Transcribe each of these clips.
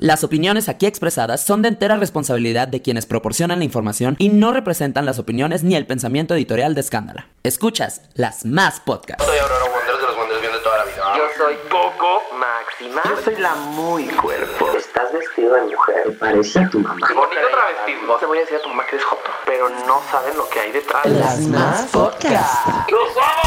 Las opiniones aquí expresadas son de entera responsabilidad de quienes proporcionan la información y no representan las opiniones ni el pensamiento editorial de Escándala. Escuchas las más podcasts. Soy Coco Máxima. Yo soy la muy cuerpo. Estás vestido de mujer. Parece a tu mamá. Bonito travestismo. Te voy a decir a tu mamá que eres joto, pero no saben lo que hay detrás. Las más podcast.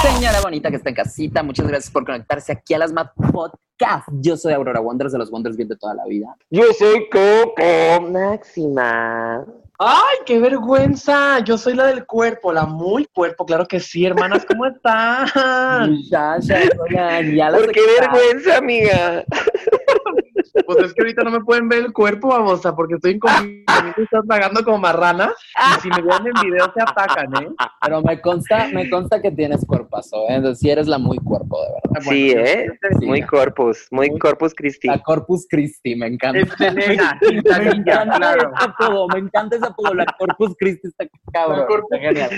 Señora bonita que está en casita, muchas gracias por conectarse aquí a las más podcast. Yo soy Aurora Wonders de los Wonders bien de toda la vida. Yo soy Coco Máxima. ¡Ay, qué vergüenza! Yo soy la del cuerpo, la muy cuerpo, claro que sí, hermanas, ¿cómo están? Muchachas, oigan, ya las ¿Por qué vergüenza, amiga? Pues es que ahorita no me pueden ver el cuerpo, babosa, porque estoy en confinamiento y estás pagando como marrana. Y si me ven en video se atacan, ¿eh? Pero me consta, me consta que tienes cuerpazo, ¿eh? Entonces, sí eres la muy cuerpo, de verdad. Sí, ¿eh? Sí. Muy corpus, muy Muy- corpus Christi. La Corpus Christi, me encanta. Me encanta claro. ese apodo, me encanta ese apodo, la Corpus Christi está cabrón, La Corpus está genial.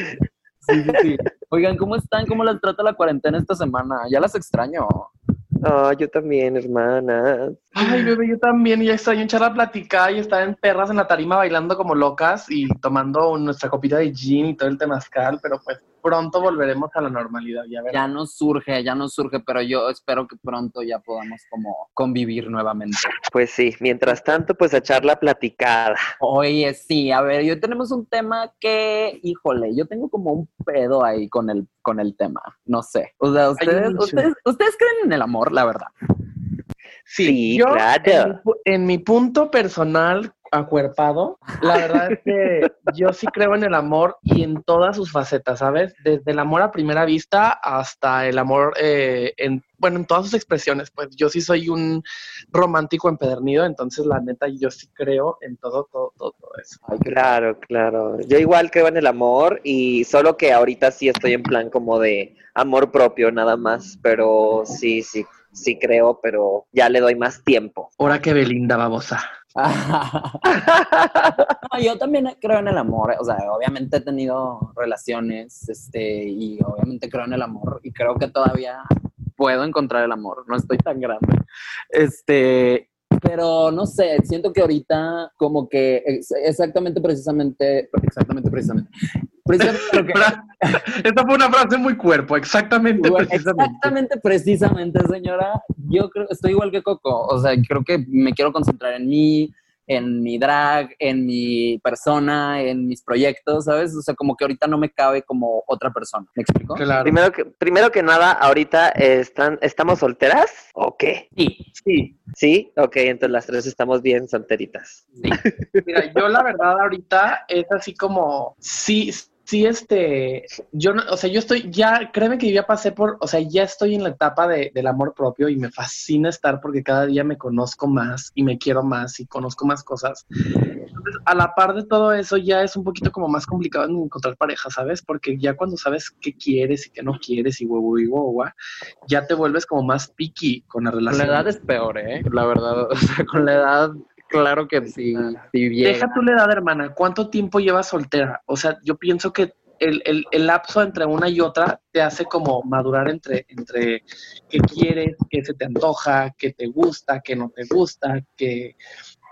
Sí, sí, sí. Oigan, ¿cómo están? ¿Cómo las trata la cuarentena esta semana? Ya las extraño. Ah, yo también, hermana. Ay, bebé, yo también. Y ya extraño echar a platicar y estar en perras en la tarima bailando como locas y tomando nuestra copita de gin y todo el temazcal, pero pues pronto volveremos a la normalidad, ya verás. Ya nos surge, ya nos surge, pero yo espero que pronto ya podamos como convivir nuevamente. Pues sí, mientras tanto, pues a echar la platicada. Oye, sí, a ver, yo tenemos un tema que, híjole, yo tengo como un pedo ahí con el, con el tema, no sé. O sea, ustedes, ustedes, ustedes creen en el amor, la verdad. Sí, yo, claro. En mi punto personal acuerpado, la verdad es que yo sí creo en el amor y en todas sus facetas, ¿sabes? Desde el amor a primera vista hasta el amor eh, en, bueno, en todas sus expresiones, pues yo sí soy un romántico empedernido, entonces la neta yo sí creo en todo, todo, todo, todo eso. Ay, Claro, claro. Yo igual creo en el amor y solo que ahorita sí estoy en plan como de amor propio nada más, pero sí, sí, sí creo, pero ya le doy más tiempo. Ahora que Belinda, babosa. Yo también creo en el amor, o sea, obviamente he tenido relaciones, este, y obviamente creo en el amor, y creo que todavía puedo encontrar el amor, no estoy tan grande. Este, pero no sé, siento que ahorita como que ex- exactamente, precisamente, exactamente, precisamente, precisamente lo que- Esta fue una frase muy cuerpo, exactamente, precisamente. Exactamente, precisamente, señora. Yo creo, estoy igual que Coco. O sea, creo que me quiero concentrar en mí, en mi drag, en mi persona, en mis proyectos, ¿sabes? O sea, como que ahorita no me cabe como otra persona. ¿Me explico? Claro. Primero que, primero que nada, ahorita están, ¿estamos solteras o qué? Sí, Sí, Sí, ok, entonces las tres estamos bien solteritas. sí. Mira, yo la verdad ahorita es así como, sí, sí, este, yo no, o sea, yo estoy, ya, créeme que ya pasé por, o sea, ya estoy en la etapa de, del amor propio y me fascina estar porque cada día me conozco más y me quiero más y conozco más cosas. Entonces, a la par de todo eso, ya es un poquito como más complicado en encontrar pareja, ¿sabes? Porque ya cuando sabes qué quieres y qué no quieres y huevo y huevo, ya te vuelves como más picky con la Con la relación. edad es peor, ¿eh? La verdad. O sea, con la edad, claro que sí, sí llega. Deja tu la edad, hermana. ¿Cuánto tiempo llevas soltera? O sea, yo pienso que el, el- el lapso entre una y otra te hace como madurar entre, entre qué quieres, qué se te antoja, qué te gusta, qué no te gusta, qué,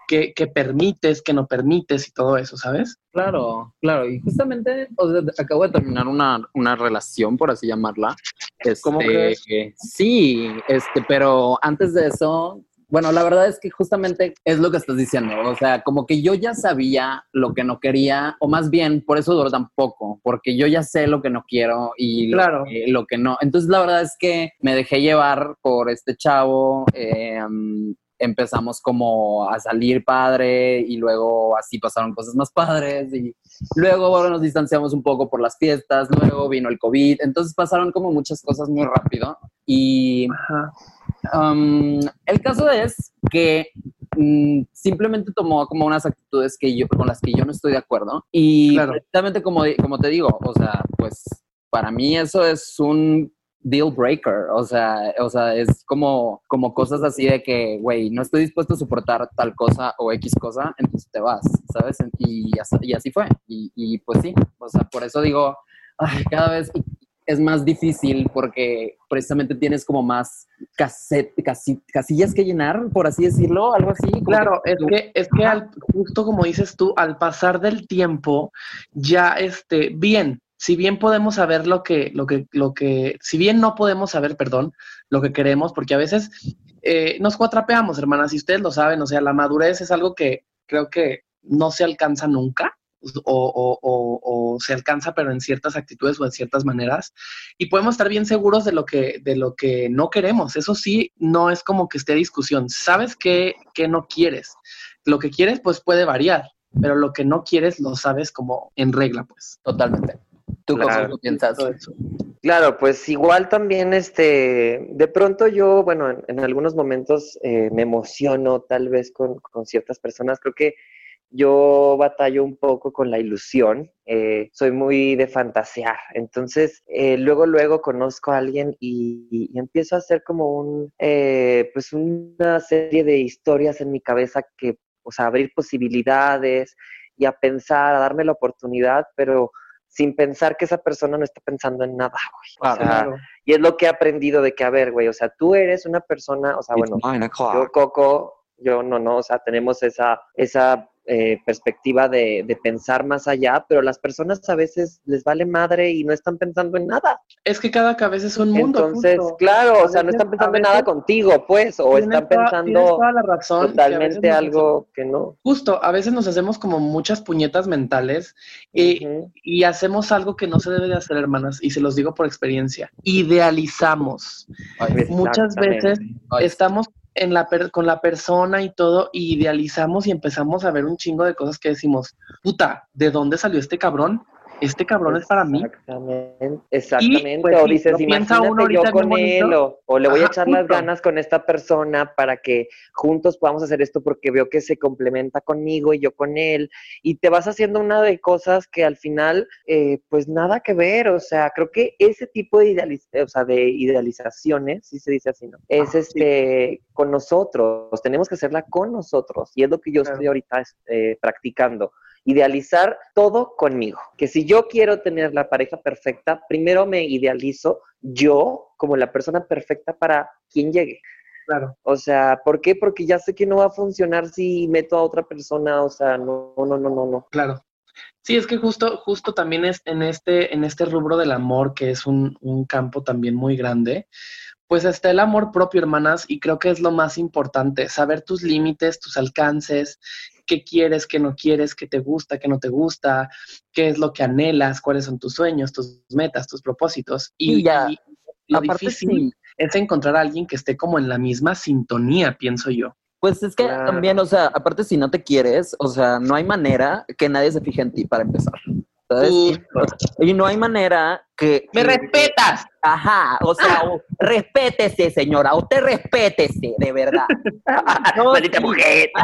qué, qué permites, qué no permites y todo eso, ¿sabes? Claro, claro. Y justamente, o sea, acabo de terminar una, una relación, por así llamarla. Este, ¿Cómo crees? Sí, este, pero antes de eso, Bueno, la verdad es que justamente es lo que estás diciendo. O sea, como que yo ya sabía lo que no quería, o más bien, por eso duró tan poco, porque yo ya sé lo que no quiero y lo, Claro. que, lo que no. Entonces, la verdad es que me dejé llevar por este chavo. eh, empezamos como a salir padre y luego así pasaron cosas más padres y luego bueno, nos distanciamos un poco por las fiestas, luego vino el COVID, entonces pasaron como muchas cosas muy rápido y Ajá. Um, el caso es que mm, simplemente tomó como unas actitudes que yo, con las que yo no estoy de acuerdo. Y Claro. precisamente como, como te digo, o sea, pues para mí eso es un deal breaker. O sea, o sea es como, como cosas así de que, güey, no estoy dispuesto a soportar tal cosa o X cosa, entonces te vas, ¿sabes? Y, y así fue. Y, y pues sí, o sea, por eso digo, ay, cada vez es más difícil porque precisamente tienes como más cassette, casi, casillas que llenar, por así decirlo, algo así. Claro, que- es que, es que al- justo como dices tú, al pasar del tiempo, ya este, bien, si bien podemos saber lo que, lo que, lo que, si bien no podemos saber, perdón, lo que queremos, porque a veces eh, nos cuatrapeamos, hermanas, y ustedes lo saben, o sea, la madurez es algo que creo que no se alcanza nunca. O, o- o- o se alcanza, pero en ciertas actitudes o en ciertas maneras. Y podemos estar bien seguros de lo que, de lo que no queremos. Eso sí, no es como que esté discusión. Sabes qué, qué no quieres. Lo que quieres, pues puede variar, pero lo que no quieres lo sabes como en regla, pues. Totalmente. ¿Tú Claro. cómo lo piensas? Todo eso. Claro, pues igual también, este, de pronto yo, bueno, en, en algunos momentos eh, me emociono tal vez con, con ciertas personas. Creo que yo batallo un poco con la ilusión, eh, soy muy de fantasear. Entonces, eh, luego, luego conozco a alguien y, y empiezo a hacer como un, eh, pues una serie de historias en mi cabeza que, o sea, abrir posibilidades y a pensar, a darme la oportunidad, pero sin pensar que esa persona no está pensando en nada, güey. O sea, y es lo que he aprendido de que, a ver, güey, o sea, tú eres una persona, o sea, bueno, yo, Coco, yo no, no, o sea, tenemos esa, esa eh, perspectiva de, de pensar más allá, pero las personas a veces les vale madre y no están pensando en nada. Es que cada cabeza es un mundo. Entonces, justo. claro, A o sea, no veces- están pensando en veces nada contigo, pues, o están toda- pensando toda la razón, veces totalmente algo que no. hacemos- Justo, a veces nos hacemos como muchas puñetas mentales y, Ujú. y hacemos algo que no se debe de hacer, hermanas, y se los digo por experiencia. Idealizamos. Ay, Muchas veces ay, estamos en la per- con la persona y todo, y idealizamos y empezamos a ver un chingo de cosas que decimos, puta, ¿de dónde salió este cabrón? Este cabrón es para mí. Exactamente, exactamente. pues, o sí, dices, piensa imagínate uno yo con él, o, o le voy a echar las ganas con esta persona para que juntos podamos hacer esto porque veo que se complementa conmigo y yo con él. Y te vas haciendo una de cosas que al final, eh, pues nada que ver. O sea, creo que ese tipo de, idealiz- o sea, de idealizaciones, si se dice así, ¿no? Es este con nosotros. Tenemos que hacerla con nosotros. Y es lo que yo Claro. estoy ahorita eh, practicando idealizar todo conmigo. Que si yo quiero tener la pareja perfecta, primero me idealizo yo como la persona perfecta para quien llegue. Claro. O sea, ¿por qué? Porque ya sé que no va a funcionar si meto a otra persona, o sea, no, no, no, no, no. Claro. Sí, es que justo, justo también es en este, en este rubro del amor, que es un, un campo también muy grande, pues está el amor propio, hermanas, y creo que es lo más importante, saber tus límites, tus alcances, qué quieres, qué no quieres, qué te gusta, qué no te gusta, qué es lo que anhelas, cuáles son tus sueños, tus metas, tus propósitos. Y, ya. y lo Aparte, difícil sí, es encontrar a alguien que esté como en la misma sintonía, pienso yo. Pues es que Claro. también, o sea, aparte si no te quieres, o sea, no hay manera que nadie se fije en ti para empezar. ¿Sabes? Y, y no hay manera que... que- respetas! Ajá, o sea, o- respétese, señora, usted respétese, de verdad. No, Maldita sí. mujer.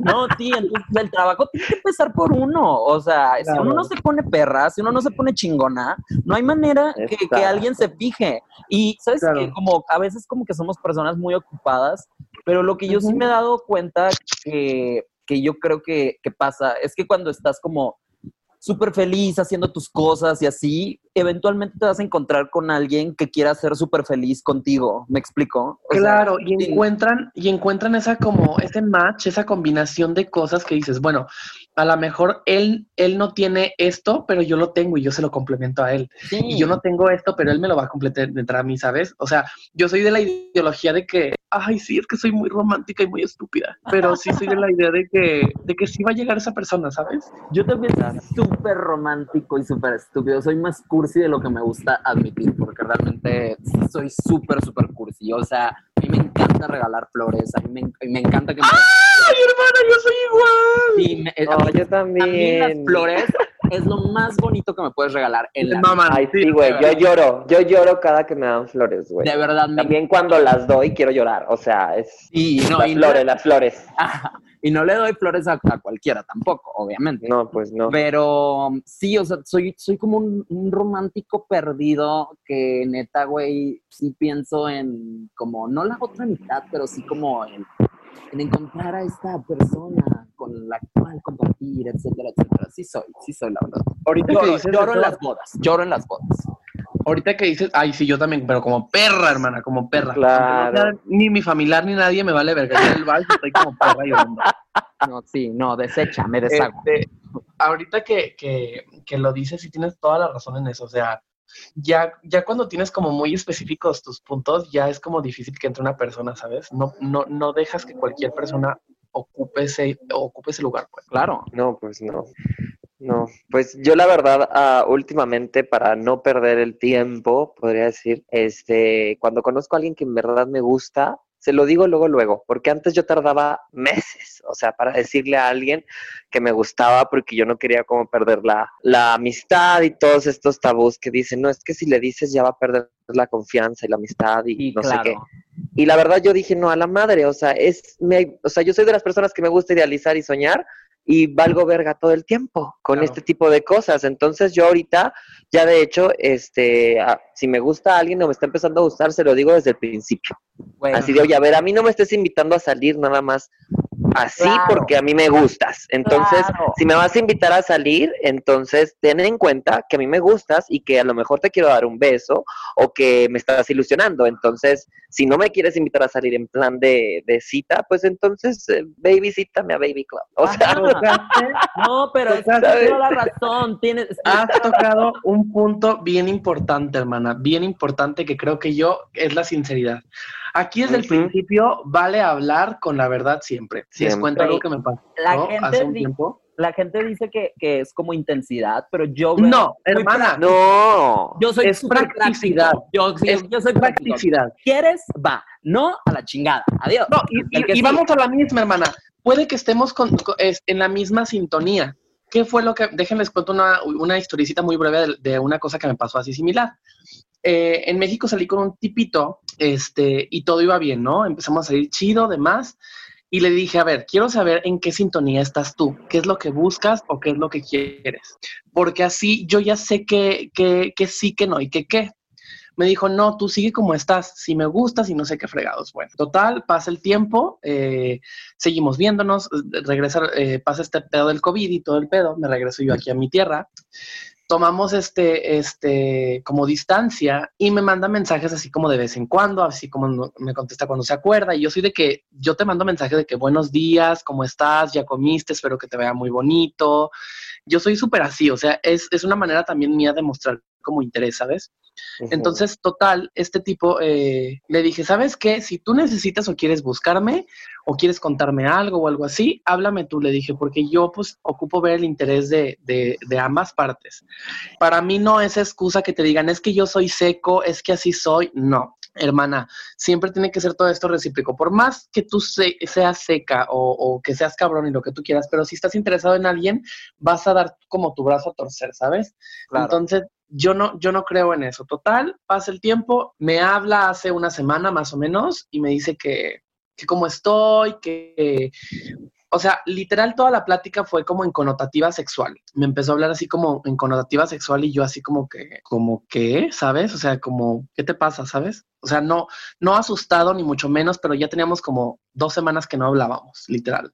No, sí, entonces el trabajo tiene que empezar por uno. O sea, si Claro. uno no se pone perra, si uno no se pone chingona, no hay manera que, que alguien se fije. Y sabes Claro. que como a veces como que somos personas muy ocupadas, pero lo que yo sí Ujú. me he dado cuenta que, que yo creo que, que pasa es que cuando estás como súper feliz haciendo tus cosas y así, eventualmente te vas a encontrar con alguien que quiera ser súper feliz contigo. ¿Me explico? O sea, Claro, y sí. encuentran, y encuentran esa como, ese match, esa combinación de cosas que dices, bueno, a lo mejor él, él no tiene esto, pero yo lo tengo y yo se lo complemento a él. Sí. Y yo no tengo esto, pero él me lo va a complementar a mí, ¿sabes? O sea, yo soy de la ideología de que, ay, sí, es que soy muy romántica y muy estúpida, pero sí soy de la idea de que, de que sí va a llegar esa persona, ¿sabes? Yo también soy súper romántico y súper estúpido. Soy más cursi de lo que me gusta admitir, porque realmente soy súper, súper cursi. O sea, a mí me encanta regalar flores, a mí me, me encanta que me... Ay, hermana, yo soy igual. Sí, me- a mí- yo a mí también. las flores es lo más bonito que me puedes regalar en la Mamá, Ay, sí, güey, yo lloro, yo lloro cada que me dan flores, güey. De verdad, me También cuando las doy quiero llorar, o sea, es Y no, las y no- flores, las flores. Ajá. Y no le doy flores a, a cualquiera tampoco, obviamente. No, pues no. Pero sí, o sea, soy, soy como un, un romántico perdido que neta, güey, sí pienso en como, no la otra mitad, pero sí como en, en encontrar a esta persona con la cual compartir, etcétera, etcétera. Sí soy, sí soy, la verdad. Ahorita Lloro, que dices lloro en las bodas, lloro en las bodas. Ahorita que dices, ay, sí, yo también, pero como perra, hermana, como perra. Claro. Ni mi familiar ni nadie me vale verga. Yo el bar estoy como perra llorando. No, sí, no, desecha, me deshago. Este, ahorita que, que, que lo dices, sí tienes toda la razón en eso. O sea, ya, ya cuando tienes como muy específicos tus puntos, ya es como difícil que entre una persona, ¿sabes? No, no, no dejas que cualquier persona ocupe ese, ocupe ese lugar, pues. Claro. No, pues no. No, pues yo la verdad, ah, últimamente para no perder el tiempo, podría decir, este, cuando conozco a alguien que en verdad me gusta, se lo digo luego, luego, porque antes yo tardaba meses, o sea, para decirle a alguien que me gustaba, porque yo no quería como perder la, la amistad y todos estos tabús que dicen, no, es que si le dices ya va a perder la confianza y la amistad y Y no sé qué. Y la verdad yo dije, no, a la madre, o sea, es, me, o sea, yo soy de las personas que me gusta idealizar y soñar y valgo verga todo el tiempo con Claro. este tipo de cosas. Entonces yo ahorita, ya de hecho, este, si me gusta a alguien o me está empezando a gustar, se lo digo desde el principio. Güey, Así de, oye, a ver, a mí no me estés invitando a salir nada más así Claro. porque a mí me gustas. Entonces, Claro. si me vas a invitar a salir, entonces ten en cuenta que a mí me gustas y que a lo mejor te quiero dar un beso o que me estás ilusionando. Entonces, si no me quieres invitar a salir en plan de, de cita, pues entonces eh, ve y visítame a Baby Club. O sea. No, pero tienes toda la razón. Tienes, Has tocado un punto bien importante, hermana, bien importante que creo que yo es la sinceridad. Aquí desde el principio vale hablar con la verdad siempre. Si les cuento algo que me pasó La hace gente un tiempo. la gente dice que, que es como intensidad, pero yo veo No, hermana, no. Yo soy es practicidad. Yo, sí, Es yo soy practicidad. ¿Quieres? Va. No, a la chingada. Adiós. No, y, vamos a la misma, hermana. Puede que estemos con- con- es- en la misma sintonía. ¿Qué fue lo que.? Déjenles cuento una, una historicita muy breve de, de una cosa que me pasó así similar. Eh, en México salí con un tipito este, y todo iba bien, ¿no? Empezamos a salir chido, demás. Y le dije, a ver, quiero saber en qué sintonía estás tú, qué es lo que buscas o qué es lo que quieres. Porque así yo ya sé que, que, que sí, que no y que qué. Me dijo, no, tú sigue como estás, si me gustas y no sé qué fregados. Bueno, total, pasa el tiempo, eh, seguimos viéndonos, eh, regresa, eh, pasa este pedo del COVID y todo el pedo, me regreso yo aquí a mi tierra. Tomamos este, este, como distancia y me manda mensajes así como de vez en cuando, así como no- me contesta cuando se acuerda. Y yo soy de que yo te mando mensajes de que buenos días, ¿cómo estás? ¿Ya comiste? Espero que te vea muy bonito. Yo soy súper así, o sea, es, es una manera también mía de mostrar como interés, ¿sabes? Entonces, total, este tipo eh, le dije, ¿sabes qué? Si tú necesitas o quieres buscarme o quieres contarme algo o algo así, háblame tú, le dije, porque yo pues ocupo ver el interés de, de, de ambas partes. Para mí no es excusa que te digan, es que yo soy seco, es que así soy. No, hermana, siempre tiene que ser todo esto recíproco. Por más que tú se- seas seca o, o que seas cabrón y lo que tú quieras, pero si estás interesado en alguien, vas a dar como tu brazo a torcer, ¿sabes? Claro. Entonces, yo no, yo no creo en eso. Total, pasa el tiempo, me habla hace una semana más o menos y me dice que, que cómo estoy, que... O sea, literal toda la plática fue como en connotativa sexual. Me empezó a hablar así como en connotativa sexual y yo así como que, como que, ¿sabes? O sea, como, ¿qué te pasa, sabes? O sea, no, no asustado ni mucho menos, pero ya teníamos como dos semanas que no hablábamos, literal.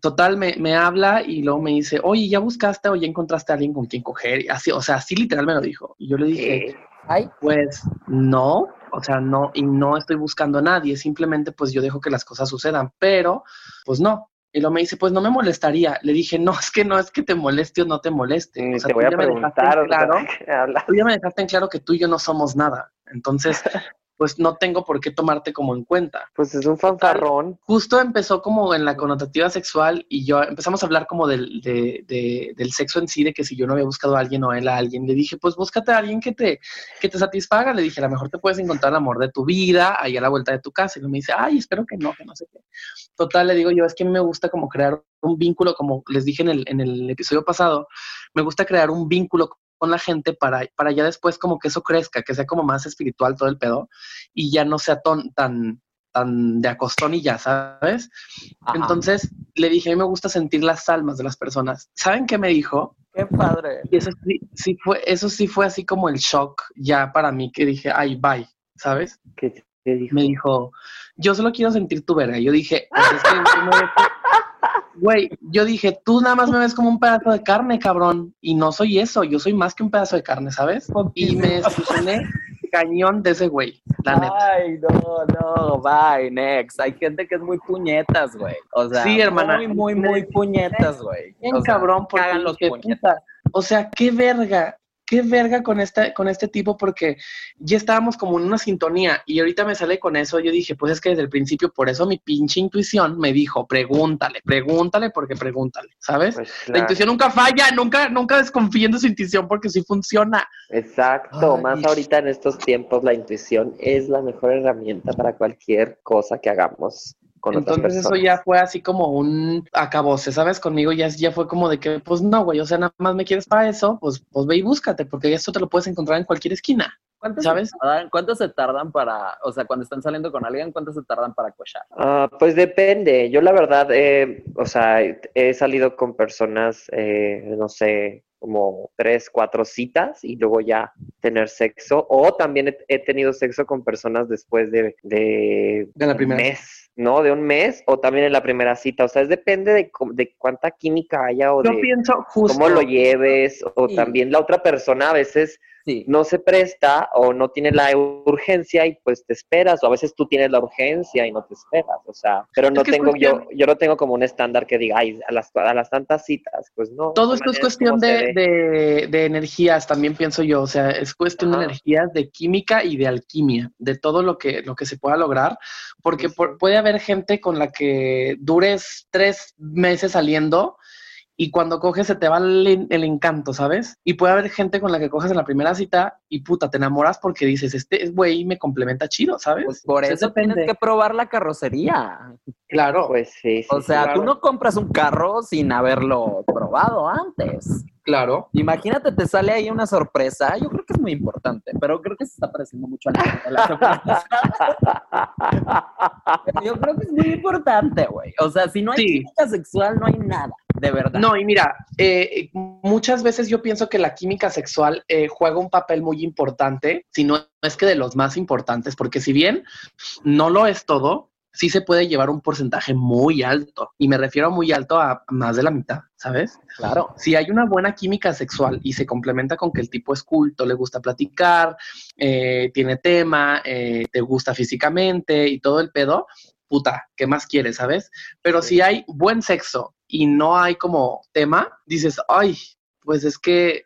Total, me, me habla y luego me dice, oye, ¿ya buscaste o ya encontraste a alguien con quien coger? Y Así, o sea, así literal me lo dijo. Y yo le dije, Ay, pues no, o sea, no, y no estoy buscando a nadie, simplemente pues yo dejo que las cosas sucedan, pero pues no. Y luego me dice, pues no me molestaría. Le dije, no, es que no es que te moleste o no te moleste. O sea, te voy a preguntar, o sea, claro, tú ya me dejaste en claro que tú y yo no somos nada. Entonces, pues no tengo por qué tomarte como en cuenta. Pues es un fanfarrón. Justo empezó como en la connotativa sexual y yo empezamos a hablar como del, de- de- del sexo en sí, de que si yo no había buscado a alguien o él a alguien, le dije, pues búscate a alguien que te, que te satisfaga. Le dije, a lo mejor te puedes encontrar el amor de tu vida ahí a la vuelta de tu casa. Y me dice, ay, espero que no, que no sé qué. Total, le digo yo, es que a mí me gusta como crear un vínculo, como les dije en el, en el episodio pasado, me gusta crear un vínculo con la gente para, para ya después como que eso crezca, que sea como más espiritual todo el pedo y ya no sea ton- tan, tan de acostón y ya, ¿sabes? Ajá. Entonces le dije, a mí me gusta sentir las almas de las personas. ¿Saben qué me dijo? Qué padre. Y eso sí, sí fue, eso sí fue así como el shock ya para mí, que dije, ay, bye, ¿sabes? ¿Qué te dijo? Me dijo, yo solo quiero sentir tu verga. Yo dije, pues es que Güey, yo dije, tú nada más me ves como un pedazo de carne, cabrón. Y no soy eso, yo soy más que un pedazo de carne, ¿sabes? Y me desilusioné cañón de ese güey, la neta. Ay, no, no, bye, next. Hay gente que es muy puñetas, güey. O sea, Sí, hermana. muy, muy, muy puñetas, güey. Bien O sea, cabrón, porque los puñetas. puta, o sea, qué verga, qué verga con este, con este tipo, porque ya estábamos como en una sintonía y ahorita me sale con eso. Yo dije, pues es que desde el principio, por eso mi pinche intuición me dijo, pregúntale, pregúntale, porque pregúntale, ¿sabes? Pues, La intuición nunca falla, nunca, nunca desconfíen de su intuición porque sí funciona. Exacto, Ay. más ahorita en estos tiempos la intuición es la mejor herramienta para cualquier cosa que hagamos con otras Entonces eso ya fue así como un acabose, ¿sabes? Conmigo ya, ya fue como de que, pues no, güey, o sea, nada más me quieres para eso, pues, pues ve y búscate, porque esto te lo puedes encontrar en cualquier esquina. ¿Cuánto ¿Sabes? Se tardan, ¿Cuánto se tardan para, o sea, cuando están saliendo con alguien, cuánto se tardan para cochar? Ah, pues depende. Yo la verdad, eh, o sea, he salido con personas, eh, no sé, como tres, cuatro citas y luego ya tener sexo. O también he, he tenido sexo con personas después de, de, De la un primera mes, ¿no? De un mes o también en la primera cita. O sea, es depende de, cómo- de cuánta química haya o Yo de pienso justo. cómo lo lleves o también la otra persona a veces Sí. no se presta o no tiene la urgencia y pues te esperas o a veces tú tienes la urgencia y no te esperas, o sea, pero no tengo yo cuestión- yo no tengo como un estándar que diga, ay, a las, a las tantas citas, pues no. Todo esto es cuestión de, de- de energías, también pienso yo. O sea, es cuestión de energías, de química y de alquimia, de todo lo que, lo que se pueda lograr. Porque Sí, por- puede haber gente con la que dures tres meses saliendo y cuando coges se te va el, encanto, ¿sabes? Y puede haber gente con la que coges en la primera cita y puta, te enamoras porque dices, este güey me complementa chido, ¿sabes? Pues por eso depende. tienes que probar la carrocería. Claro, Pues sí, sí, O sea, claro. tú no compras un carro sin haberlo probado antes. claro. Imagínate, te sale ahí una sorpresa. Yo creo que es muy importante, pero creo que se está pareciendo mucho a la, a la sorpresa. Yo creo que es muy importante, güey. O sea, si no hay Sí. química sexual, no hay nada, de verdad. No, y mira, eh, muchas veces yo pienso que la química sexual eh, juega un papel muy importante, si no es que de los más importantes, porque si bien no lo es todo, sí se puede llevar un porcentaje muy alto. Y me refiero a muy alto a más de la mitad, ¿sabes? Claro. Si hay una buena química sexual y se complementa con que el tipo es culto, le gusta platicar, eh, tiene tema, eh, te gusta físicamente y todo el pedo, puta, ¿qué más quieres, sabes? Pero si hay buen sexo y no hay como tema, dices, ay, pues es que,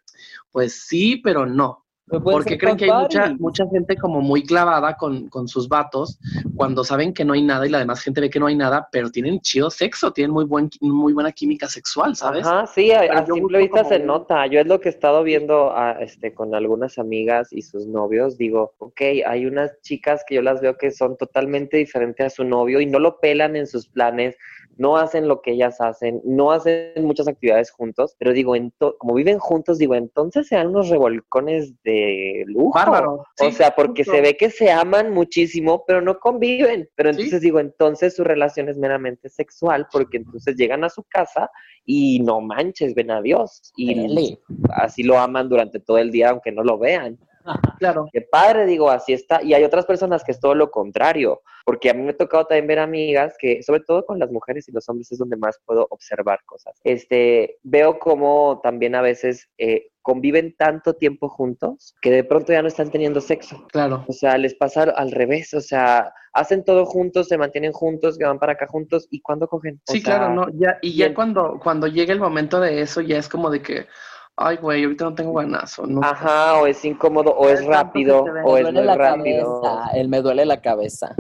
pues sí, pero no. Porque creen que hay mucha, mucha gente como muy clavada con, con sus vatos cuando saben que no hay nada y la demás gente ve que no hay nada, pero tienen chido sexo, tienen muy, buen, muy buena química sexual, ¿sabes? Ajá, sí, a, simple vista como se nota. Yo es lo que he estado viendo a, este, con algunas amigas y sus novios. Digo, ok, hay unas chicas que yo las veo que son totalmente diferentes a su novio y no lo pelan en sus planes, no hacen lo que ellas hacen, no hacen muchas actividades juntos, pero digo, como viven juntos, digo, entonces sean unos revolcones de lujo. Bárbaro. o sí, sea, porque justo. se ve que se aman muchísimo, pero no conviven. Pero Sí. entonces digo, entonces su relación es meramente sexual, porque entonces llegan a su casa y no manches, ven a Dios. Y así lo aman durante todo el día, aunque no lo vean. Claro. Qué padre, digo, así está. Y hay otras personas que es todo lo contrario, porque a mí me ha tocado también ver amigas que, sobre todo con las mujeres y los hombres, es donde más puedo observar cosas. Este, veo como también a veces eh, conviven tanto tiempo juntos que de pronto ya no están teniendo sexo. Claro. O sea, les pasa al revés, o sea, hacen todo juntos, se mantienen juntos, que van para acá juntos y cuando cogen. O Sí, sea, claro, no, ya, y ya bien. cuando, cuando llega el momento de eso, ya es como de que, ay, güey, ahorita no tengo ganas, o no. Ajá, o es incómodo, o es rápido, o es muy rápido. cabeza, el me duele la cabeza.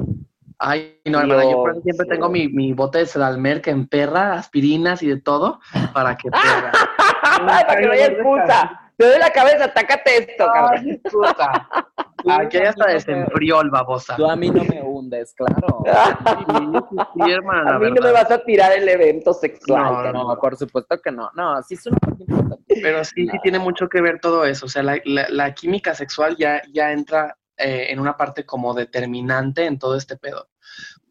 Ay, no, hermana, yo por eso siempre sí. tengo mi, mi bote de Sedalmer que emperra, aspirinas y de todo, para que pueda. para que no haya excusa. Te doy la cabeza, atácate esto, cabrón. Ay, puta. Aquí ya hasta desenfrió el babosa. Tú a mí no me hundes, claro. Sí, hermana, A mí no me vas a tirar el evento sexual. No. No, por supuesto que no. No, sí es una. Pero sí, sí tiene mucho que ver todo eso. O sea, la, la- la química sexual ya, ya entra eh, en una parte como determinante en todo este pedo.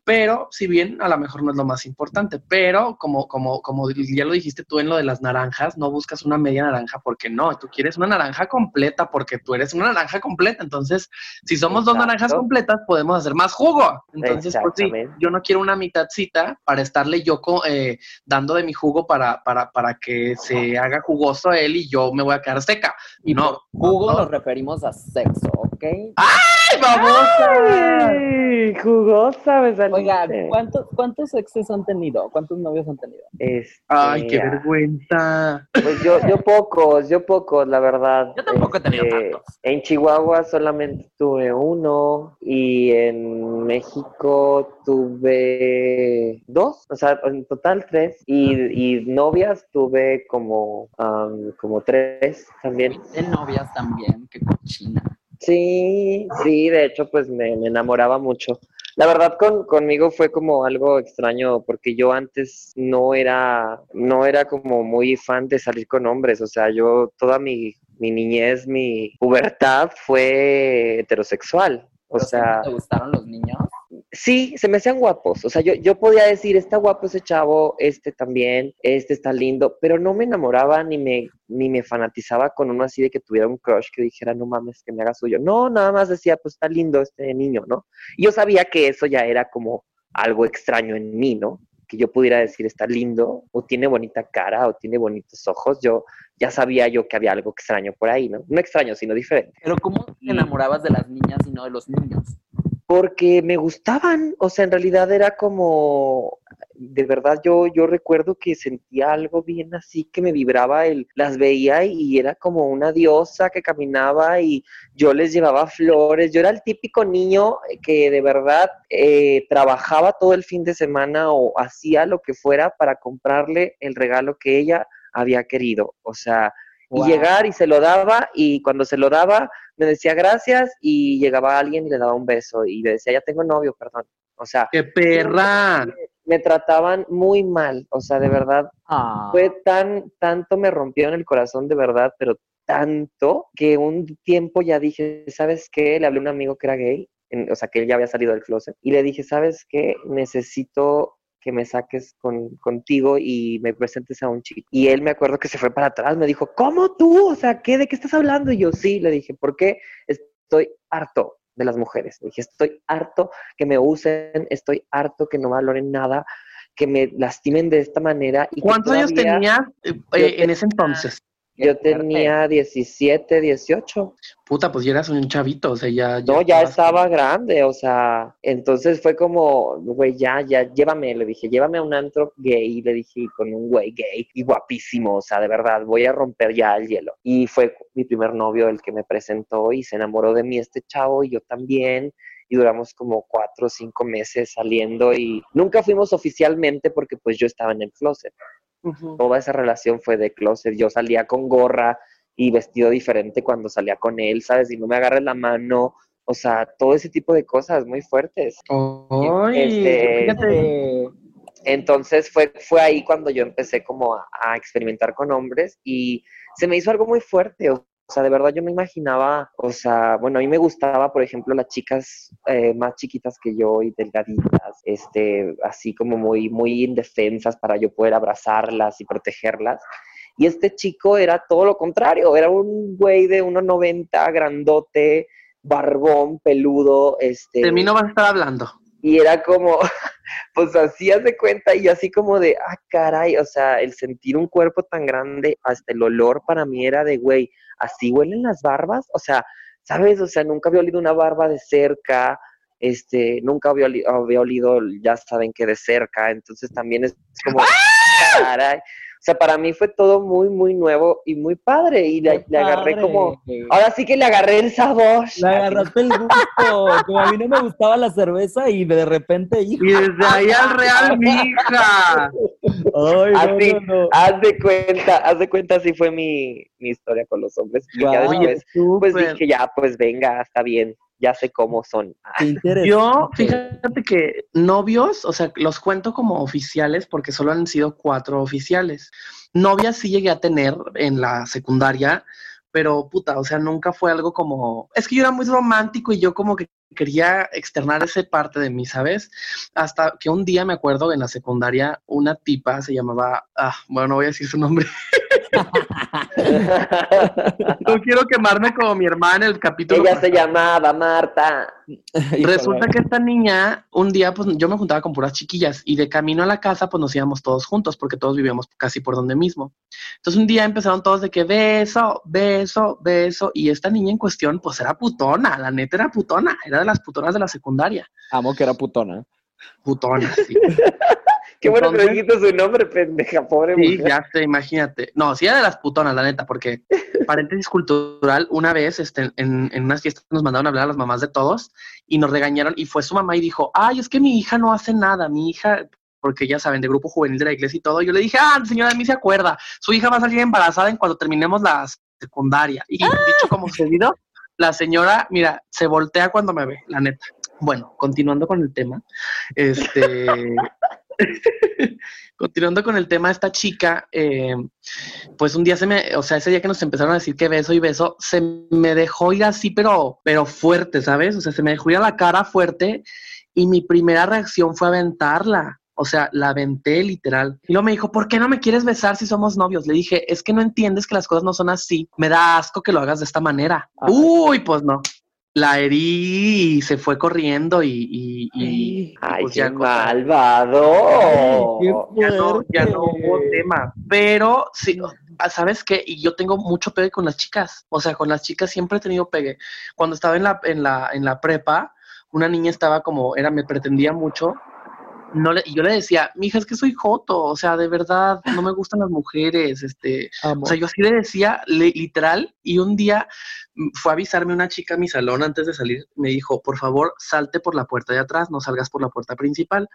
Pero, si bien a lo mejor no es lo más importante, pero como, como, como ya lo dijiste tú en lo de las naranjas, no buscas una media naranja porque no, tú quieres una naranja completa porque tú eres una naranja completa. Entonces, si somos dos naranjas completas, podemos hacer más jugo. Entonces, pues sí, yo no quiero una mitadcita para estarle yo eh, dando de mi jugo para, para, para que se haga jugoso él y yo me voy a quedar seca. Y no, por jugo no. nos referimos a sexo, ¿ok? ¡Ay, babosa! Ay, jugosa me saliste. Oiga, ¿cuántos, ¿cuántos exes han tenido? ¿Cuántos novios han tenido? Este, Ay, qué ah, vergüenza. Pues yo, yo pocos, yo pocos, la verdad. Yo tampoco he tenido Este, tantos. En Chihuahua solamente tuve uno y en México tuve dos, o sea, en total tres. Y, y novias tuve como, como tres también. De novias también, qué cochina. Sí, sí, de hecho, pues me, me enamoraba mucho. La verdad con, conmigo fue como algo extraño porque yo antes no era, no era como muy fan de salir con hombres, o sea, yo toda mi, mi niñez, mi pubertad fue heterosexual. O sea, ¿siempre ¿Te gustaron los niños? Sí, se me hacían guapos. O sea, yo, yo podía decir, está guapo ese chavo, este también, este está lindo, pero no me enamoraba ni me, ni me fanatizaba con uno así de que tuviera un crush que dijera, no mames, que me haga suyo. No, nada más decía, pues está lindo este niño, ¿no? Y yo sabía que eso ya era como algo extraño en mí, ¿no? Que yo pudiera decir, está lindo, o tiene bonita cara, o tiene bonitos ojos. Yo ya sabía yo que había algo extraño por ahí, ¿no? No extraño, sino diferente. Pero ¿cómo te enamorabas de las niñas y no de los niños? Porque me gustaban, o sea, en realidad era como, de verdad yo, yo recuerdo que sentía algo bien así que me vibraba, el, las veía y era como una diosa que caminaba y yo les llevaba flores, yo era el típico niño que de verdad eh, trabajaba todo el fin de semana o hacía lo que fuera para comprarle el regalo que ella había querido, o sea, Wow. y llegar y se lo daba y cuando se lo daba me decía gracias y llegaba alguien y le daba un beso y le decía ya tengo novio, perdón. O sea, ¡Qué perra! me trataban muy mal, o sea, de verdad Ah. fue tan tanto me rompieron el corazón de verdad, pero tanto que un tiempo ya dije, ¿sabes qué? Le hablé a un amigo que era gay, en- o sea, que él ya había salido del closet y le dije, ¿sabes qué? Necesito que me saques con, contigo y me presentes a un chico. Y él me acuerdo que se fue para atrás, me dijo, ¿cómo tú? O sea, ¿qué? ¿De qué estás hablando? Y yo, sí, le dije, ¿por qué? Estoy harto de las mujeres. Le dije, estoy harto que me usen, estoy harto que no valoren nada, que me lastimen de esta manera. Y ¿Cuántos años tenías eh, eh, en ese entonces? Qué Yo fuerte. tenía 17, 18. Puta, pues ya eras un chavito, o sea, ya... No, ya estabas- estaba grande, o sea, entonces fue como, güey, ya, ya, llévame, le dije, llévame a un antro gay, le dije, con un güey gay y guapísimo, o sea, de verdad, voy a romper ya el hielo. Y fue mi primer novio el que me presentó y se enamoró de mí este chavo y yo también. Y duramos como cuatro o cinco meses saliendo y nunca fuimos oficialmente porque pues yo estaba en el closet. Toda esa relación fue de closet. Yo salía con gorra y vestido diferente cuando salía con él, ¿sabes? Y no me agarres la mano, o sea, todo ese tipo de cosas muy fuertes. Ay, Este, fíjate. Entonces fue, fue ahí cuando yo empecé como a, a experimentar con hombres y se me hizo algo muy fuerte. O sea, de verdad yo no imaginaba, o sea, bueno, a mí me gustaba, por ejemplo, las chicas eh, más chiquitas que yo y delgaditas, este, así como muy, muy indefensas para yo poder abrazarlas y protegerlas. Y este chico era todo lo contrario, era un güey de 1,90, grandote, barbón, peludo, este... De mí no vas a estar hablando. Y era como, pues así haz de cuenta y así como de, ah, caray, o sea, el sentir un cuerpo tan grande, hasta el olor para mí era de, güey, así huelen las barbas, o sea, ¿sabes? O sea, nunca había olido una barba de cerca, este, nunca había olido, había olido ya saben que de cerca, entonces también es como, caray. O sea, para mí fue todo muy, muy nuevo y muy padre. Y le, agarré padre. como. Ahora sí que le agarré el sabor. Le agarraste el gusto. Como a mí no me gustaba la cerveza y de repente, hijo. Y desde ahí al real, mija. Ay, no, Así, no, no. haz de cuenta, haz de cuenta, así fue mi, mi historia con los hombres. Y ya después, pues dije, ya, pues venga, está bien, ya sé cómo son. Yo, fíjate que novios, o sea, los cuento como oficiales porque solo han sido cuatro oficiales. Novias sí llegué a tener en la secundaria, pero puta, o sea, nunca fue algo como... Es que yo era muy romántico y yo como que quería externar esa parte de mí, ¿sabes? Hasta que un día me acuerdo en la secundaria, una tipa se llamaba... Ah, bueno, no voy a decir su nombre. No quiero quemarme como mi hermana en el capítulo. Ella se pasado. llamaba Marta. Resulta que esta niña, un día, pues yo me juntaba con puras chiquillas y de camino a la casa, pues nos íbamos todos juntos porque todos vivíamos casi por donde mismo. Entonces un día empezaron todos de que beso, beso, beso y esta niña en cuestión, pues era putona, la neta era putona, era de las putonas de la secundaria. Amo que era putona. Putona, sí. Qué bueno que le dijiste su nombre, pendeja, pobre Sí, mujer. ya sé, imagínate. No, sí era de las putonas, la neta, porque paréntesis cultural, una vez este, en, en unas fiestas nos mandaron a hablar a las mamás de todos y nos regañaron y fue su mamá y dijo, ay, es que mi hija no hace nada, mi hija, porque ya saben, de grupo juvenil de la iglesia y todo. Yo le dije, ah, señora, de mí se acuerda, su hija va a salir embarazada en cuando terminemos la secundaria. Y dicho como sucedido, la señora, mira, se voltea cuando me ve, la neta. Bueno, continuando con el tema, este... Continuando con el tema, esta chica, eh, pues un día se me, o sea, ese día que nos empezaron a decir que beso y beso, se me dejó ir así, pero, pero fuerte, ¿sabes? O sea, se me dejó ir a la cara fuerte y mi primera reacción fue aventarla. O sea, la aventé literal. Y luego me dijo, ¿por qué no me quieres besar si somos novios? Le dije, es que no entiendes que las cosas no son así. Me da asco que lo hagas de esta manera. Ay. Uy, pues no. La herí y se fue corriendo y, y, y- Ay, pues qué ya malvado. Qué ya no, ya no hubo tema. Pero sí, ah, ¿sabes qué? Y yo tengo mucho pegue con las chicas. O sea, con las chicas siempre he tenido pegue. Cuando estaba en la, en la, en la prepa, una niña estaba como, era, me pretendía mucho. No le, y yo le decía, mija, es que soy joto, o sea, de verdad, no me gustan las mujeres, este, o sea, yo así le decía, le- literal, y un día mm, fue a avisarme una chica a mi salón antes de salir, me dijo, por favor, salte por la puerta de atrás, no salgas por la puerta principal.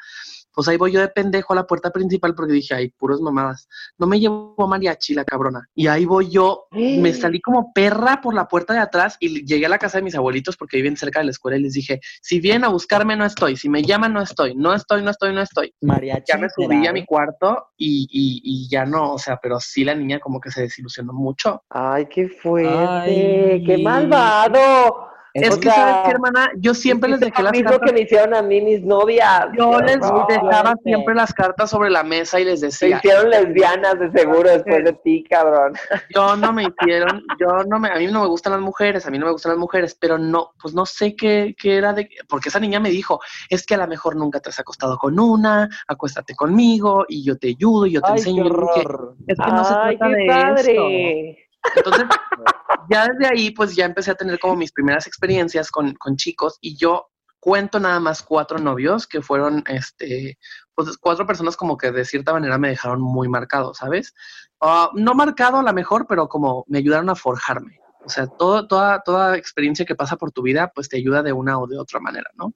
Pues ahí voy yo de pendejo a la puerta principal porque dije, ay, puros mamadas. No me llevo a mariachi, la cabrona. Y ahí voy yo, me salí como perra por la puerta de atrás y llegué a la casa de mis abuelitos porque viven cerca de la escuela y les dije, si vienen a buscarme, no estoy. Si me llaman, no estoy. No estoy, no estoy, no estoy Mariachi. ya me subí a mi cuarto y, y, y ya no, o sea, pero sí la niña como que se desilusionó mucho. Ay, qué fuerte, Ay. qué malvado. Es O que, sea, ¿sabes qué, hermana? Yo siempre les dejé lo las mismo cartas. que me hicieron a mí mis novias. Yo les horror. dejaba siempre las cartas sobre la mesa y les Se decía, hicieron lesbianas de seguro después de ti, cabrón. yo no me hicieron, yo no me, a mí no me gustan las mujeres, a mí no me gustan las mujeres, pero no, pues no sé qué, qué era de, porque esa niña me dijo, es que a lo mejor nunca te has acostado con una, acuéstate conmigo y yo te ayudo y yo te Ay, enseño. qué horror. es que no se Ay, trata qué de padre. eso. Entonces, ya desde ahí, pues ya empecé a tener como mis primeras experiencias con, con chicos y yo cuento nada más cuatro novios que fueron, este, pues cuatro personas como que de cierta manera me dejaron muy marcado, ¿sabes? Ah, no marcado a lo mejor, pero como me ayudaron a forjarme. O sea, todo, toda, toda experiencia que pasa por tu vida, pues te ayuda de una o de otra manera, ¿no?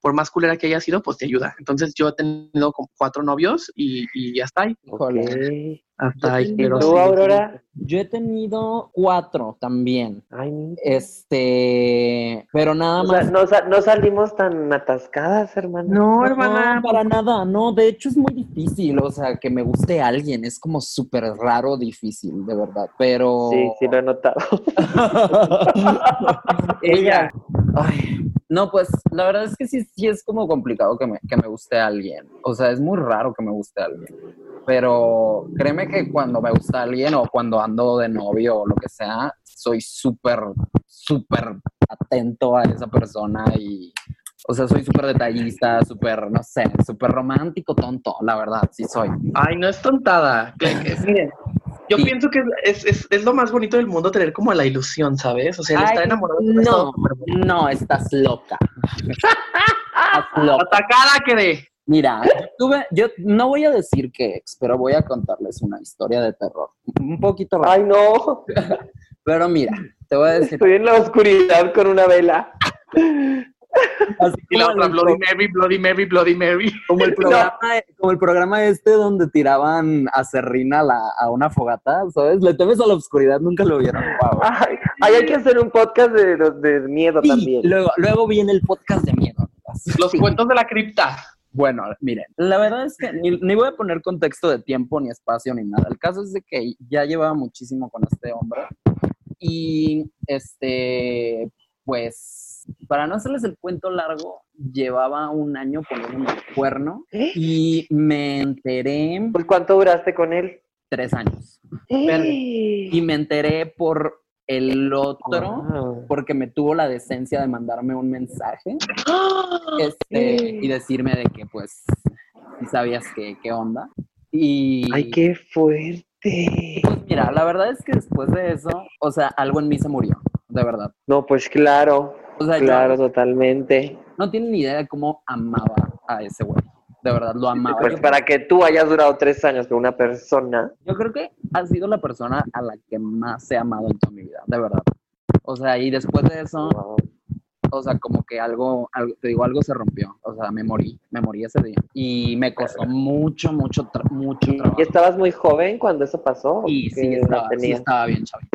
Por más culera que haya sido, pues te ayuda. Entonces yo he tenido como cuatro novios y, y hasta ahí, Híjole. Hasta ahí. ¿Tú, sí. Aurora? Yo he tenido cuatro también. Ay, mi- Este, pero nada o sea, más. no, sa- no salimos tan atascadas, hermano. No, hermana, No, para nada, no, de hecho es muy difícil, o sea, que me guste alguien, es como súper raro, difícil, de verdad, pero... Sí, sí lo he notado. Ella, ay, no, pues la verdad es que sí, sí es como complicado que me, que me guste alguien, o sea, es muy raro que me guste alguien. Pero créeme que cuando me gusta alguien o cuando ando de novio o lo que sea, soy súper, súper atento a esa persona y, o sea, soy súper detallista, súper, no sé, súper romántico, tonto, la verdad, sí soy. Ay, no es tontada. Miren, yo Sí. pienso que es, es, es lo más bonito del mundo tener como la ilusión, ¿sabes? O sea, Ay, estar enamorado estado no, no, estás loca. estás loca. Atacada que Mira, yo tuve, yo no voy a decir que ex, pero voy a contarles una historia de terror. Un poquito rara. Ay, no. Pero mira, te voy a decir. Estoy en la oscuridad con una vela. así Y la otra, Bloody Mary, Bloody Mary, Bloody Mary. Como el programa, como el programa este donde tiraban a Serrina a, la- a una fogata, ¿sabes? Le temes a la oscuridad, nunca lo vieron. Wow. Ay, ay, hay que hacer un podcast de, de miedo Sí, también. luego, luego viene el podcast de miedo. Los Sí. cuentos de la cripta. Bueno, miren, la verdad es que ni, ni voy a poner contexto de tiempo, ni espacio, ni nada. El caso es de que ya llevaba muchísimo con este hombre. Y este, pues, para no hacerles el cuento largo, llevaba un año poniéndome el cuerno y me enteré Pues, ¿cuánto duraste con él? tres años. Y me enteré por el otro, Wow. porque me tuvo la decencia de mandarme un mensaje este, y decirme de que, pues, si sabías que, qué onda. Y, Ay, qué fuerte. pues, mira, la verdad es que después de eso, o sea, algo en mí se murió, de verdad. No, pues claro, O sea, yo claro, totalmente. no tienen ni idea de cómo amaba a ese güey. De verdad, lo amaba. Pues para que tú hayas durado tres años con una persona, Yo creo que ha sido la persona a la que más he amado en toda mi vida, de verdad. O sea, y después de eso, wow. o sea, como que algo, algo- te digo, algo se rompió. O sea, me morí, me morí ese día. Y me costó mucho, mucho, mucho trabajo. ¿Y estabas muy joven cuando eso pasó? Y sí ¿Qué edad estaba, sí estaba bien chavito.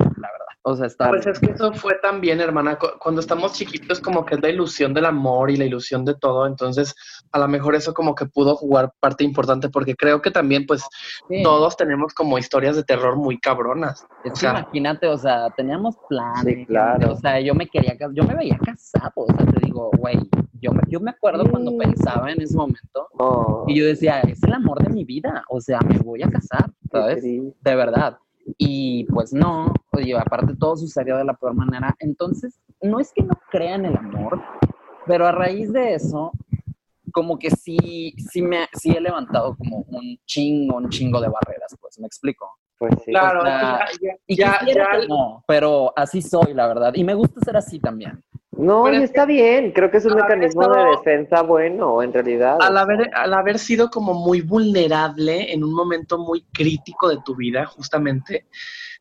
O sea, estaba Pues es que eso fue también, hermana. cu- Cuando estamos chiquitos, como que es la ilusión del amor y la ilusión de todo. Entonces, a lo mejor eso como que pudo jugar parte importante, porque creo que también, pues, Sí. todos tenemos como historias de terror muy cabronas. Es o sea- imagínate, o sea, teníamos planes. Sí, claro. O sea, yo me quería yo me veía casado. O sea, te digo, güey, yo me, yo me acuerdo cuando pensaba en ese momento Oh, y yo decía, es el amor de mi vida. O sea, me voy a casar, ¿sabes? de verdad. Y pues no, oye, aparte todo sucedió de la peor manera. Entonces, no es que no crea en el amor, pero a raíz de eso, como que sí, sí, me, sí he levantado como un chingo, un chingo de barreras, pues, me explico. Pues sí. Claro, o sea, es que ya, Y ya, ya- que no, pero así soy, la verdad. Y me gusta ser así también. No, Pero y es está bien. Creo que es un mecanismo de defensa bueno, en realidad. al haber, al haber sido como muy vulnerable en un momento muy crítico de tu vida, justamente,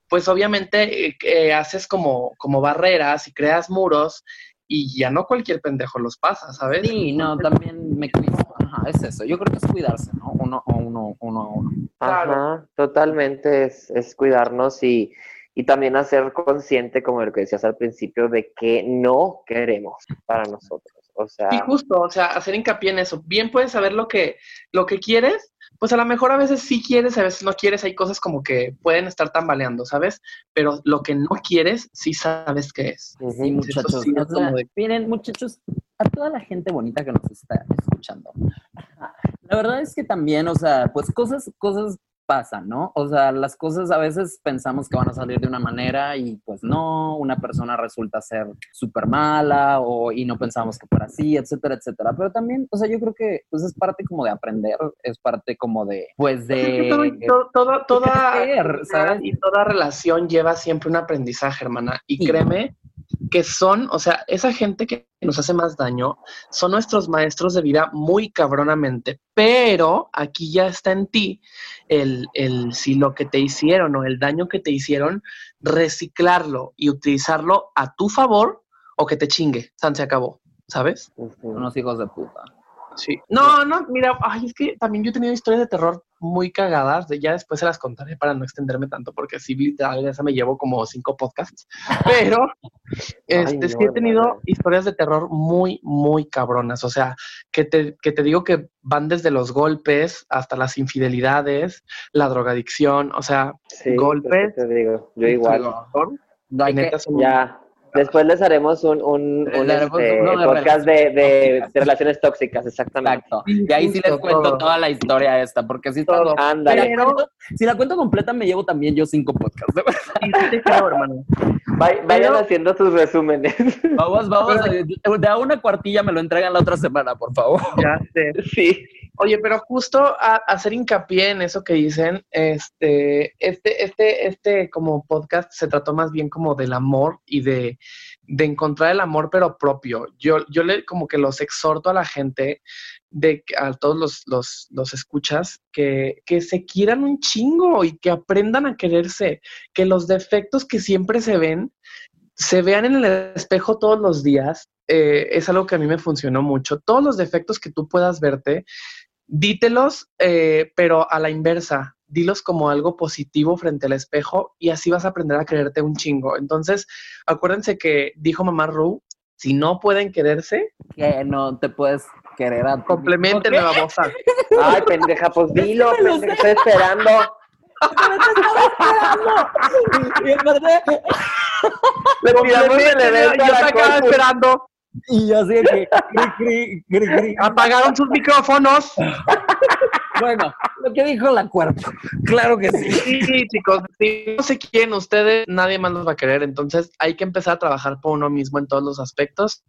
pues obviamente eh, eh, haces como, como barreras y creas muros y ya no cualquier pendejo los pasa, ¿sabes? Sí, no, también me cuido. Ajá, es eso. Yo creo que es cuidarse, ¿no? Uno a uno, uno a uno. Ajá, totalmente es, es cuidarnos y, y también hacer consciente, como lo que decías al principio, de que no queremos para nosotros. O sea, Sí, justo, o sea, hacer hincapié en eso. Bien puedes saber lo que, lo que quieres, pues a lo mejor a veces sí quieres, a veces no quieres, hay cosas como que pueden estar tambaleando, ¿sabes? Pero lo que no quieres, sí sabes qué es. Sí, muchachos. sí es sea, de- Miren, muchachos, a toda la gente bonita que nos está escuchando. La verdad es que también, o sea, pues cosas, cosas pasan, ¿no? O sea, las cosas a veces pensamos que van a salir de una manera y pues no, una persona resulta ser súper mala o, y no pensamos que fuera así, etcétera, etcétera. Pero también, o sea, yo creo que pues es parte como de aprender, es parte como de, pues Es que de... todo- todo- toda, toda, crecer, ¿sabes? y toda relación lleva siempre un aprendizaje, hermana. Y Sí. créeme que son, o sea, esa gente que nos hace más daño son nuestros maestros de vida muy cabronamente, pero aquí ya está en ti el, el si lo que te hicieron o el daño que te hicieron, reciclarlo y utilizarlo a tu favor o que te chingue, San se acabó, ¿sabes? Unos hijos de puta. Sí. No, no, mira, ay, es que también yo he tenido historias de terror muy cagadas, de, ya después se las contaré para no extenderme tanto, porque sí, literal, esa me llevo como cinco podcasts, pero este, no, sí he tenido historias de terror muy, muy cabronas, o sea, que te, que te digo que van desde los golpes hasta las infidelidades, la drogadicción, o sea, pues, ¿qué golpes. te digo, yo igual. Hay que- Ya, Después les haremos un, un, un, este, podcast de, de- relaciones de relaciones tóxicas, exactamente. Exacto. Y ahí sí les cuento todo. toda la historia esta, porque sí está Todo. loca. Si Ándale. la, cuento, si la cuento completa, me llevo también yo cinco podcasts. Sí, sí creo, hermano. Vay- vayan Pero- haciendo sus resúmenes. Vamos, vamos. De a una cuartilla me lo entregan la otra semana, por favor. Ya sé. sí. Oye, pero justo a, hacer hincapié en eso que dicen, este, este, este, este como podcast se trató más bien como del amor y de, de encontrar el amor pero propio. Yo, yo le como que los exhorto a la gente, de a todos los, los, los escuchas, que, que se quieran un chingo y que aprendan a quererse, que los defectos que siempre se ven, se vean en el espejo todos los días. eh, es algo que a mí me funcionó mucho. Todos los defectos que tú puedas verte, dítelos, eh, pero a la inversa. Dilos como algo positivo frente al espejo y así vas a aprender a quererte un chingo. Entonces, acuérdense que dijo mamá Ru, si no pueden quererse, Que no te puedes querer a complementen la babosa. Ay, pendeja, pues dilo, pendeja, estoy esperando. Y aparte, Le tiramos el evento a Yo te acaba esperando. Y yo así de que, cri, cri, cri, cri. Apagaron sus micrófonos. Bueno, lo que dijo la cuerpo. Claro que sí. Sí, chicos, si no se quieren ustedes, nadie más los va a querer. Entonces hay que empezar a trabajar por uno mismo en todos los aspectos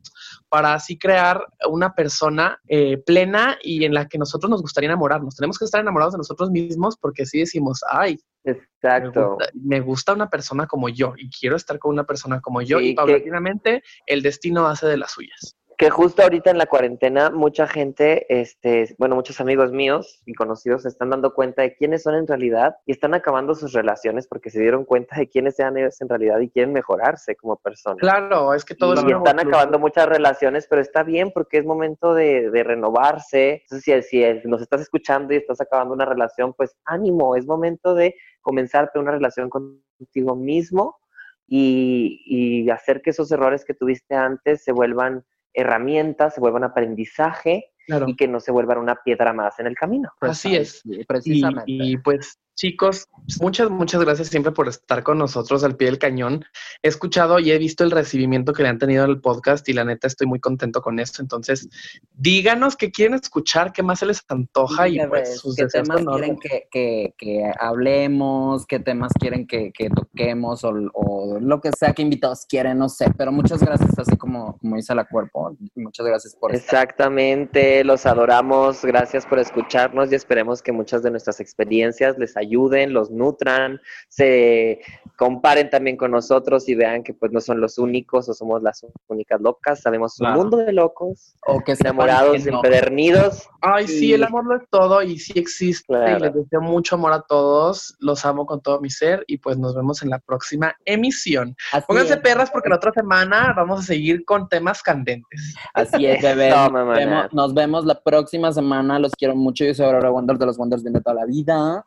para así crear una persona eh, plena y en la que nosotros nos gustaría enamorarnos. Tenemos que estar enamorados de nosotros mismos porque si decimos, ay, me Exacto. gusta, me gusta una persona como yo y quiero estar con una persona como yo Sí, y que- paulatinamente el destino hace de las suyas. Que justo ahorita en la cuarentena mucha gente, este, bueno, muchos amigos míos y conocidos se están dando cuenta de quiénes son en realidad y están acabando sus relaciones porque se dieron cuenta de quiénes sean ellos en realidad y quieren mejorarse como personas. Claro, es que todo es y están acabando muchas relaciones, pero está bien porque es momento de, de renovarse. Entonces, si, si nos estás escuchando y estás acabando una relación, pues ánimo, es momento de comenzarte una relación contigo mismo y, y hacer que esos errores que tuviste antes se vuelvan herramientas, se vuelvan aprendizaje Claro. y que no se vuelvan una piedra más en el camino. Así es. Y, precisamente. y, pues, chicos, muchas, muchas gracias siempre por estar con nosotros al pie del cañón. He escuchado y he visto el recibimiento que le han tenido al podcast y la neta estoy muy contento con esto. Entonces, díganos qué quieren escuchar, qué más se les antoja y pues sus ¿Qué temas quieren que, que, que hablemos? ¿Qué temas quieren que, que toquemos? O, o lo que sea que invitados quieren, no sé. Pero muchas gracias, así como, como dice la cuerpo. Muchas gracias por estar. Exactamente, los adoramos, gracias por escucharnos y esperemos que muchas de nuestras experiencias les ayuden, los nutran, se comparen también con nosotros y vean que pues no son los únicos o somos las únicas locas, sabemos un Claro. mundo de locos, O que enamorados, que no. empedernidos. Ay, sí, Y- el amor lo es todo y sí existe. Claro. Y les deseo mucho amor a todos. Los amo con todo mi ser y pues nos vemos en la próxima emisión. Así Pónganse es. perras porque la otra semana vamos a seguir con temas candentes. Así es, bebés. Eso, Nos vemos, nos vemos la próxima semana. Los quiero mucho. Yo soy Aurora Wonder de los Wonders viendo toda la vida.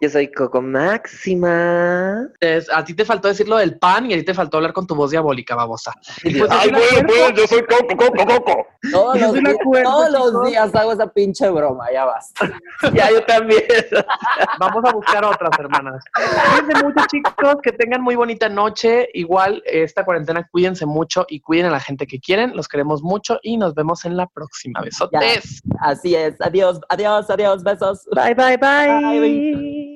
Yo soy Coco Máxima. Es- a ti te faltó decir lo del pan y a ti te faltó hablar con tu voz diabólica, babosa. Y pues, yo soy la cuerpo. yo soy Coco, Coco, Coco. Todos, Yo los, días- cuerda, todos los días hago esa pinche broma. Ya basta. Ya, yo también. Vamos a buscar otras, hermanas. Cuídense mucho, chicos. Que tengan muy bonita noche. Igual, esta cuarentena, cuídense mucho y cuiden a la gente que quieren. Los queremos mucho y nos vemos en la próxima. Besotes. Así es. Adiós, adiós, adiós. Besos. Bye, bye, bye. Bye.